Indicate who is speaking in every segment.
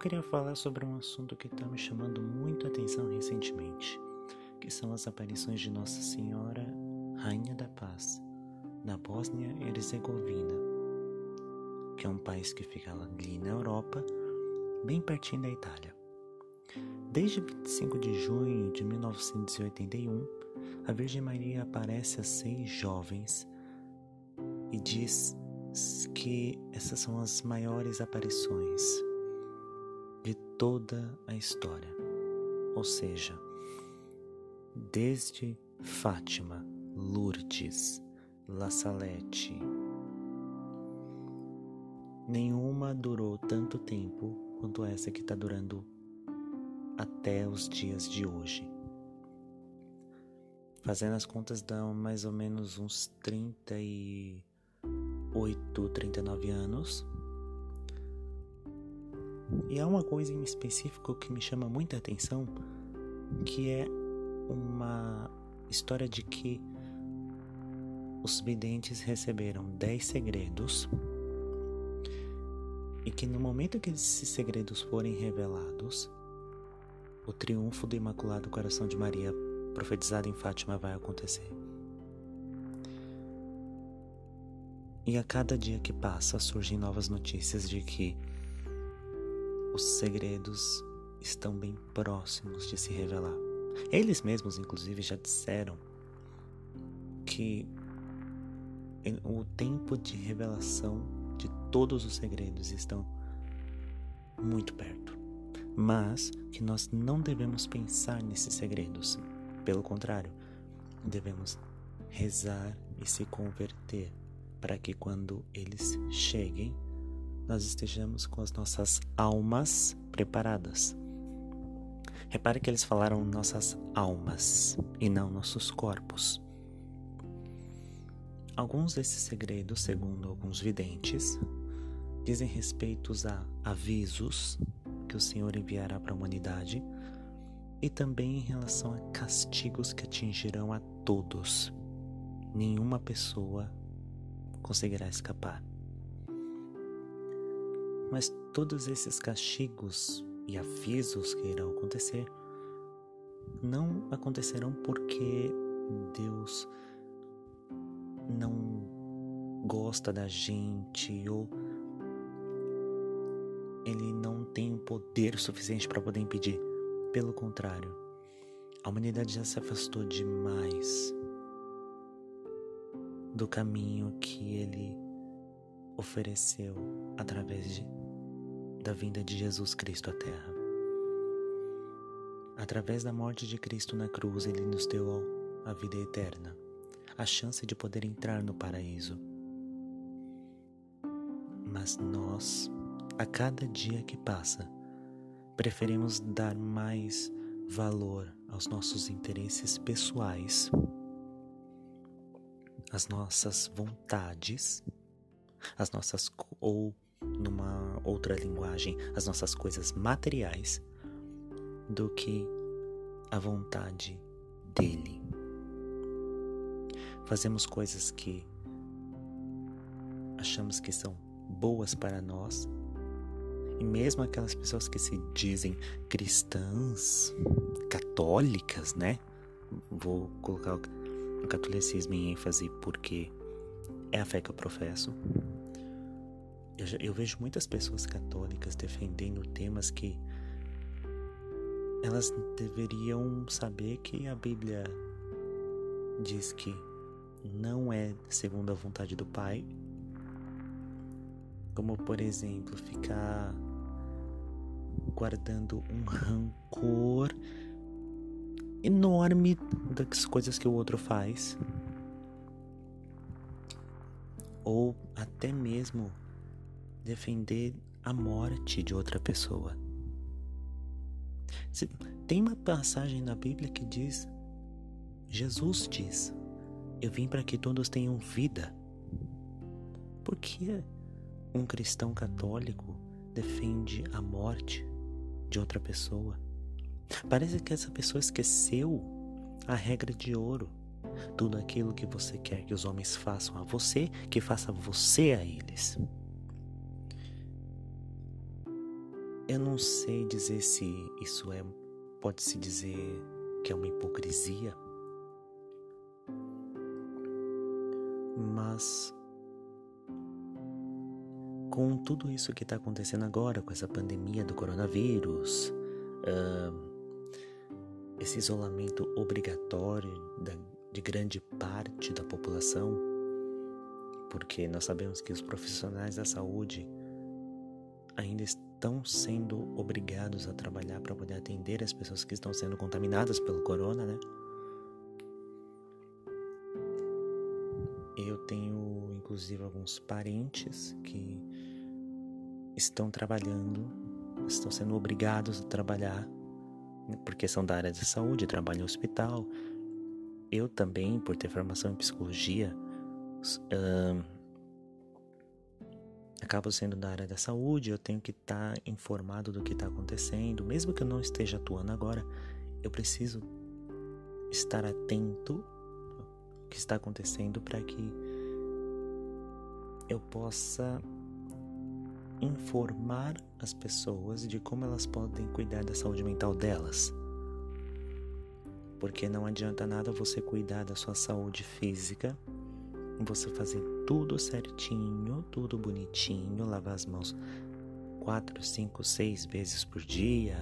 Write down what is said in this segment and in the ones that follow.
Speaker 1: queria falar sobre um assunto que está me chamando muito a atenção recentemente, que são as aparições de Nossa Senhora, Rainha da Paz, na Bósnia Herzegovina, que é um país que fica ali na Europa, bem pertinho da Itália. Desde 25 de junho de 1981, a Virgem Maria aparece a seis jovens e diz que essas são as maiores aparições de toda a história. Ou seja, desde Fátima, Lourdes, La Salette, nenhuma durou tanto tempo quanto essa que está durando até os dias de hoje. Fazendo as contas, dão mais ou menos uns 38, 39 anos. E há uma coisa em específico que me chama muita atenção, que é uma história de que os videntes receberam 10 segredos e que no momento que esses segredos forem revelados, o triunfo do Imaculado Coração de Maria profetizado em Fátima vai acontecer. E a cada dia que passa surgem novas notícias de que os segredos estão bem próximos de se revelar. Eles mesmos, inclusive, já disseram que o tempo de revelação de todos os segredos estão muito perto, mas que nós não devemos pensar nesses segredos. Pelo contrário, devemos rezar e se converter para que quando eles cheguem, nós estejamos com as nossas almas preparadas. Repare que eles falaram nossas almas e não nossos corpos. Alguns desses segredos, segundo alguns videntes, dizem respeito a avisos que o Senhor enviará para a humanidade e também em relação a castigos que atingirão a todos. Nenhuma pessoa conseguirá escapar. Mas todos esses castigos e avisos que irão acontecer não acontecerão porque Deus não gosta da gente ou ele não tem poder suficiente para poder impedir. Pelo contrário, a humanidade já se afastou demais do caminho que ele ofereceu através de da vinda de Jesus Cristo à Terra. Através da morte de Cristo na cruz, Ele nos deu a vida eterna, a chance de poder entrar no paraíso. Mas nós, a cada dia que passa, preferimos dar mais valor aos nossos interesses pessoais, às nossas vontades, às nossas ou numa outra linguagem, as nossas coisas materiais do que a vontade dele. Fazemos coisas que achamos que são boas para nós, e mesmo aquelas pessoas que se dizem cristãs, católicas, né? Vou colocar o catolicismo em ênfase porque é a fé que eu professo. Eu, eu vejo muitas pessoas católicas defendendo temas que elas deveriam saber que a Bíblia diz que não é segundo a vontade do Pai, como por exemplo ficar guardando um rancor enorme das coisas que o outro faz, ou até mesmo defender a morte de outra pessoa. Tem uma passagem na Bíblia que diz: Jesus diz, Eu vim para que todos tenham vida. Por que um cristão católico defende a morte de outra pessoa? Parece que essa pessoa esqueceu a regra de ouro. Tudo aquilo que você quer que os homens façam a você, que faça você a eles. eu não sei dizer se isso é pode se dizer que é uma hipocrisia, mas com tudo isso que está acontecendo agora, com essa pandemia do coronavírus, uh, esse isolamento obrigatório da, de grande parte da população, porque nós sabemos que os profissionais da saúde ainda estão sendo obrigados a trabalhar para poder atender as pessoas que estão sendo contaminadas pelo corona, né? Eu tenho inclusive alguns parentes que estão trabalhando, estão sendo obrigados a trabalhar, né, porque são da área da saúde, trabalham em hospital. Eu também, por ter formação em psicologia, uh, acabo sendo da área da saúde, eu tenho que estar tá informado do que está acontecendo, mesmo que eu não esteja atuando agora, eu preciso estar atento ao que está acontecendo para que eu possa informar as pessoas de como elas podem cuidar da saúde mental delas. Porque não adianta nada você cuidar da sua saúde física você fazer tudo certinho, tudo bonitinho, lavar as mãos quatro, cinco, seis vezes por dia,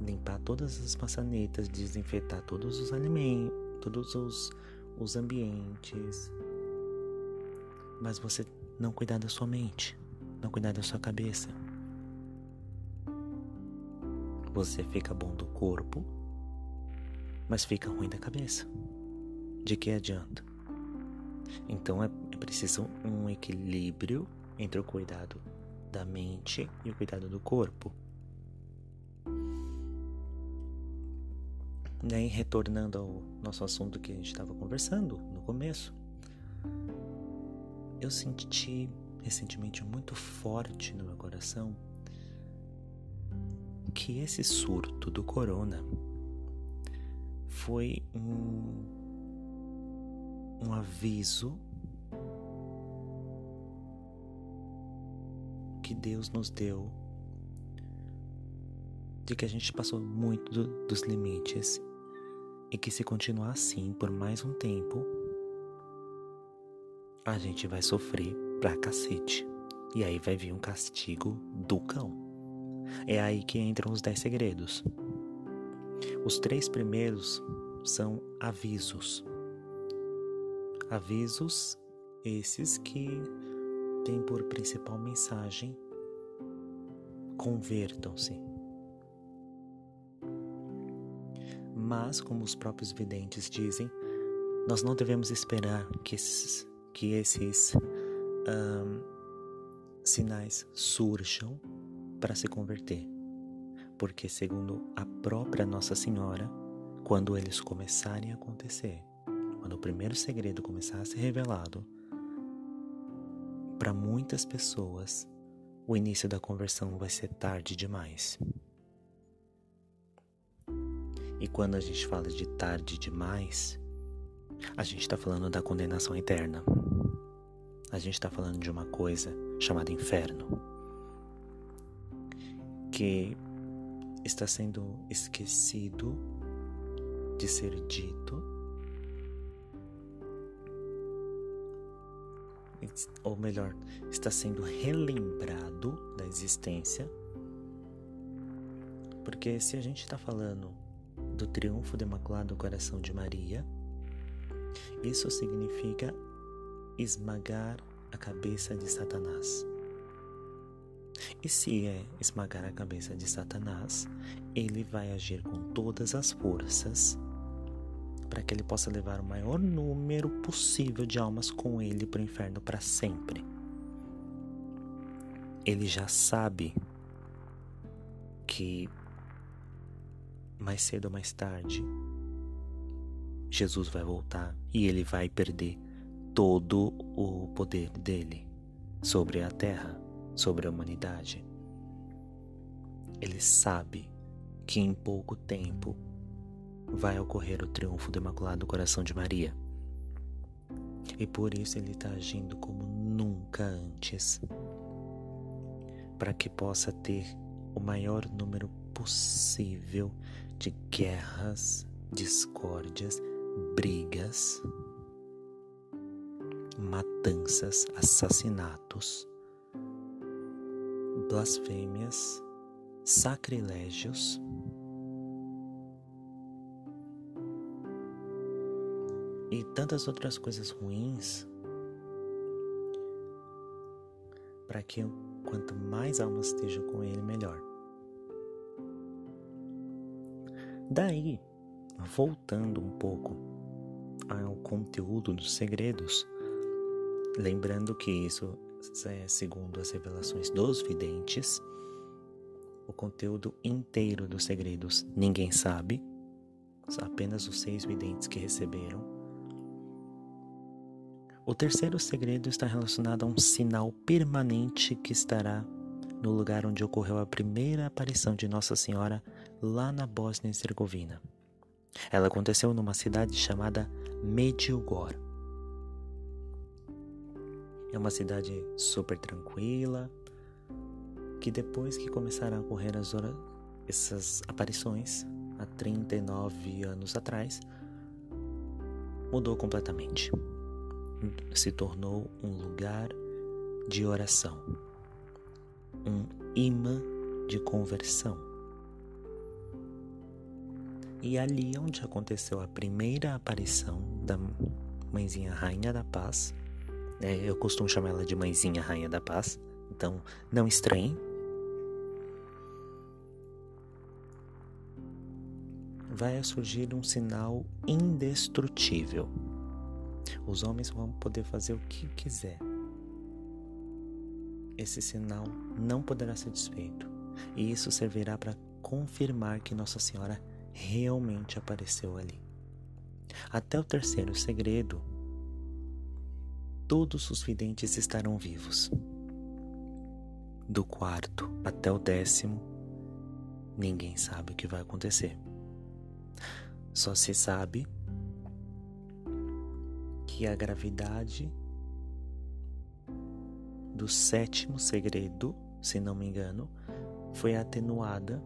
Speaker 1: limpar todas as maçanetas, desinfetar todos os alimentos, todos os, os ambientes. Mas você não cuidar da sua mente não cuidar da sua cabeça. Você fica bom do corpo, mas fica ruim da cabeça. De que adianta? Então é, é preciso um equilíbrio entre o cuidado da mente e o cuidado do corpo. Daí, retornando ao nosso assunto que a gente estava conversando no começo, eu senti recentemente muito forte no meu coração que esse surto do corona foi um, um aviso que Deus nos deu de que a gente passou muito do, dos limites e que se continuar assim por mais um tempo, a gente vai sofrer pra cacete. E aí vai vir um castigo do cão. É aí que entram os dez segredos. Os três primeiros são avisos. Avisos esses que têm por principal mensagem: convertam-se. Mas, como os próprios videntes dizem, nós não devemos esperar que esses, que esses um, sinais surjam para se converter. Porque, segundo a própria Nossa Senhora, quando eles começarem a acontecer, quando o primeiro segredo começar a ser revelado, para muitas pessoas, o início da conversão vai ser tarde demais. E quando a gente fala de tarde demais, a gente está falando da condenação eterna a gente está falando de uma coisa chamada inferno, que está sendo esquecido de ser dito, ou melhor, está sendo relembrado da existência, porque se a gente está falando do triunfo do Imaculado Coração de Maria, isso significa esmagar a cabeça de Satanás. E se é esmagar a cabeça de Satanás, ele vai agir com todas as forças para que ele possa levar o maior número possível de almas com ele para o inferno para sempre. Ele já sabe que mais cedo ou mais tarde Jesus vai voltar e ele vai perder todo o poder dele sobre a terra, sobre a humanidade. Ele sabe que em pouco tempo vai ocorrer o triunfo do Imaculado Coração de Maria. E por isso ele está agindo como nunca antes para que possa ter o maior número possível de guerras, discórdias, brigas, matanças, assassinatos, blasfêmias, sacrilégios. E tantas outras coisas ruins para que quanto mais almas estejam com ele, melhor. Daí, voltando um pouco ao conteúdo dos segredos, lembrando que isso segundo as revelações dos videntes, o conteúdo inteiro dos segredos ninguém sabe, apenas os seis videntes que receberam o terceiro segredo está relacionado a um sinal permanente que estará no lugar onde ocorreu a primeira aparição de Nossa Senhora, lá na Bósnia e Herzegovina. Ela aconteceu numa cidade chamada Medjugorje. É uma cidade super tranquila, que depois que começaram a ocorrer as horas, essas aparições, há 39 anos atrás, mudou completamente se tornou um lugar de oração, um imã de conversão. E ali onde aconteceu a primeira aparição da Mãezinha Rainha da Paz, é, eu costumo chamar ela de Mãezinha Rainha da Paz, então não estranhe. Vai surgir um sinal indestrutível os homens vão poder fazer o que quiser. Esse sinal não poderá ser desfeito, e isso servirá para confirmar que Nossa Senhora realmente apareceu ali. Até o terceiro segredo, todos os videntes estarão vivos. Do quarto até o décimo, ninguém sabe o que vai acontecer. Só se sabe que a gravidade do sétimo segredo, se não me engano, foi atenuada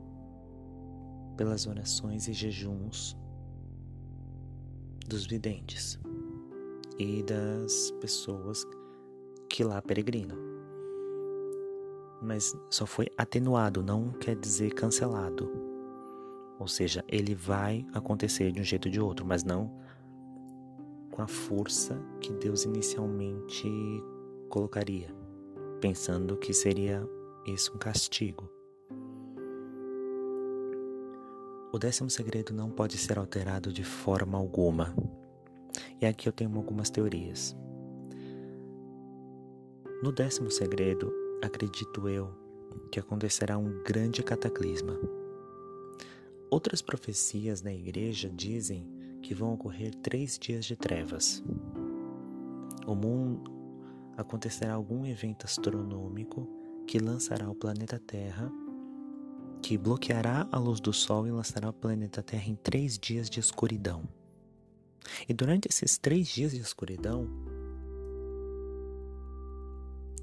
Speaker 1: pelas orações e jejuns dos videntes e das pessoas que lá peregrinam. Mas só foi atenuado, não quer dizer cancelado. Ou seja, ele vai acontecer de um jeito ou de outro, mas não com a força que Deus inicialmente colocaria, pensando que seria isso um castigo. O décimo segredo não pode ser alterado de forma alguma. E aqui eu tenho algumas teorias. No décimo segredo, acredito eu que acontecerá um grande cataclisma. Outras profecias na igreja dizem que vão ocorrer três dias de trevas. O mundo acontecerá algum evento astronômico que lançará o planeta Terra, que bloqueará a luz do Sol e lançará o planeta Terra em três dias de escuridão. E durante esses três dias de escuridão,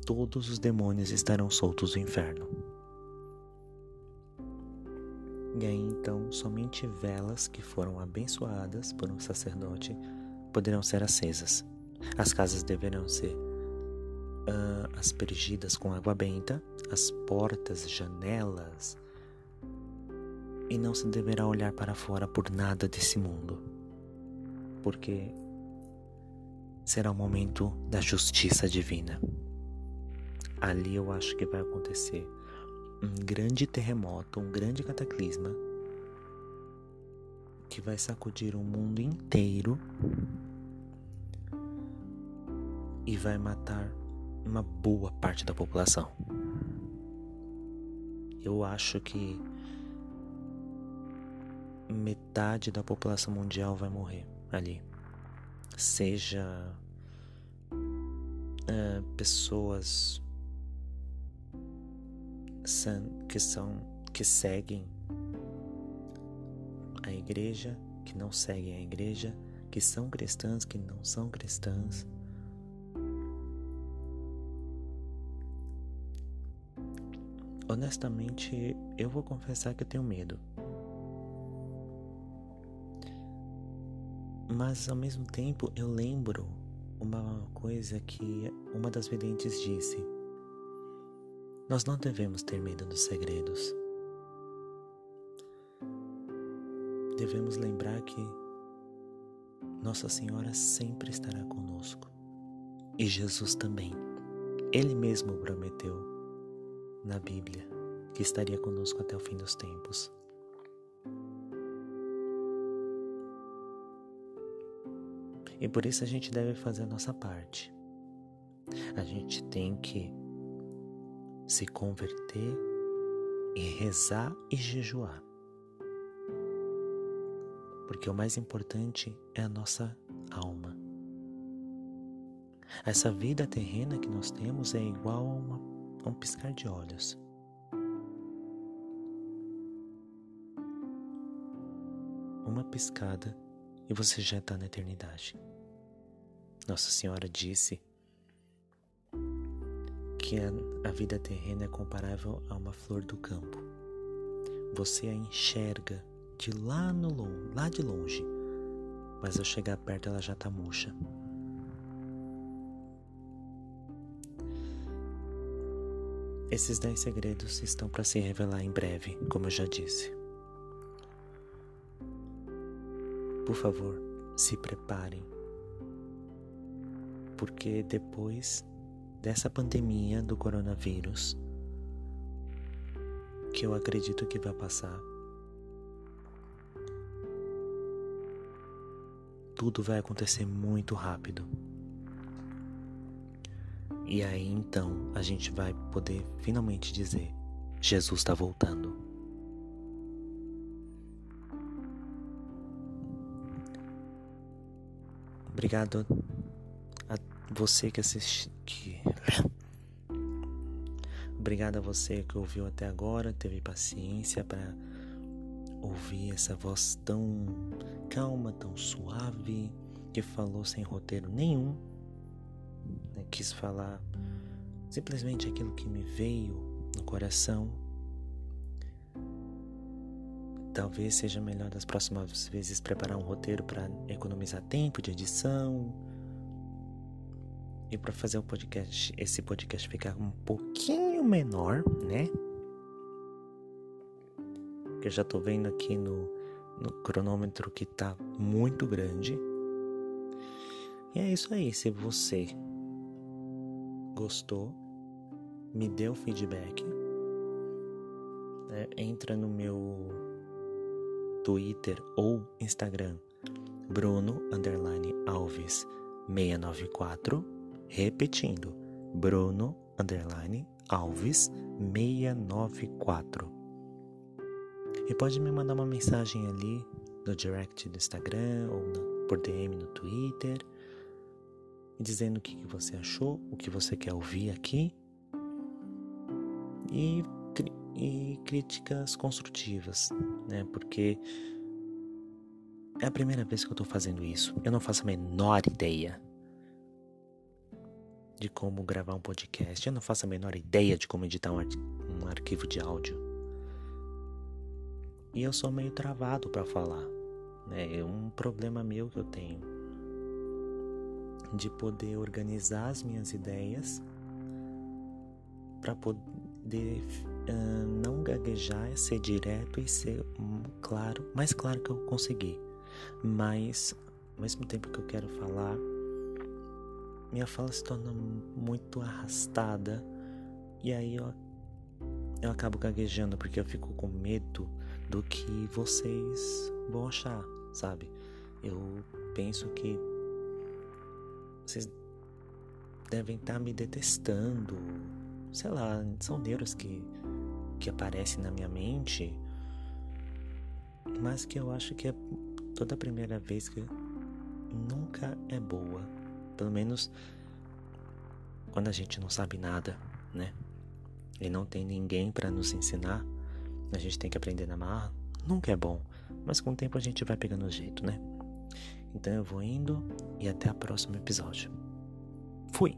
Speaker 1: todos os demônios estarão soltos do inferno. E aí então somente velas que foram abençoadas por um sacerdote poderão ser acesas. As casas deverão ser uh, aspergidas com água benta, as portas, janelas, e não se deverá olhar para fora por nada desse mundo, porque será o momento da justiça divina. Ali eu acho que vai acontecer um grande terremoto, um grande cataclisma que vai sacudir o mundo inteiro e vai matar uma boa parte da população. Eu acho que metade da população mundial vai morrer ali. Seja uh, pessoas que são que seguem a igreja, que não seguem a igreja, que são cristãs, que não são cristãs. honestamente, eu vou confessar que eu tenho medo. Mas ao mesmo tempo eu lembro uma coisa que uma das videntes disse. Nós não devemos ter medo dos segredos. Devemos lembrar que Nossa Senhora sempre estará conosco. E Jesus também. Ele mesmo prometeu na Bíblia que estaria conosco até o fim dos tempos. E por isso a gente deve fazer a nossa parte. A gente tem que se converter e rezar e jejuar. Porque o mais importante é a nossa alma. Essa vida terrena que nós temos é igual a, uma, a um piscar de olhos. Uma piscada e você já está na eternidade. Nossa Senhora disse que a, vida terrena é comparável a uma flor do campo. Você a enxerga de lá no lá de longe, mas ao chegar perto ela já está murcha. Esses dez segredos estão para se revelar em breve, como eu já disse. Por favor, se preparem porque depois dessa pandemia do coronavírus, que eu acredito que vai passar, tudo vai acontecer muito rápido. E aí então a gente vai poder finalmente dizer: Jesus está voltando. Obrigado você que assiste. Que... Obrigado a você que ouviu até agora, teve paciência para ouvir essa voz tão calma, tão suave, que falou sem roteiro nenhum. Né? Quis falar simplesmente aquilo que me veio no coração. Talvez seja melhor das próximas vezes preparar um roteiro para economizar tempo de edição e para fazer o podcast, esse podcast ficar um pouquinho menor, né? Que eu já tô vendo aqui no, no cronômetro que tá muito grande. E é isso aí. Se você gostou, me dê o feedback. Né? Entra no meu Twitter ou Instagram, Bruno Alves 694 Repetindo, Bruno underline Alves 694. E pode me mandar uma mensagem ali no direct do Instagram ou no, por DM no Twitter, dizendo o que, que você achou, o que você quer ouvir aqui e, e críticas construtivas, né? Porque é a primeira vez que eu tô fazendo isso. Eu não faço a menor ideia de como gravar um podcast. Eu não faço a menor ideia de como editar um, ar um arquivo de áudio. E eu sou meio travado para falar. Né? É um problema meu que eu tenho de poder organizar as minhas ideias para poder uh, não gaguejar, ser direto e ser um, claro, mais claro que eu conseguir. Mas ao mesmo tempo que eu quero falar, minha fala se torna muito arrastada e aí eu, eu acabo gaguejando porque eu fico com medo do que vocês vão achar, sabe? Eu penso que vocês devem estar tá me detestando, sei lá, são neuros que, que aparecem na minha mente, mas que eu acho que é toda primeira vez que nunca é boa pelo menos quando a gente não sabe nada, né? E não tem ninguém para nos ensinar, a gente tem que aprender na marra. Nunca é bom, mas com o tempo a gente vai pegando o jeito, né? Então eu vou indo e até o próximo episódio. Fui!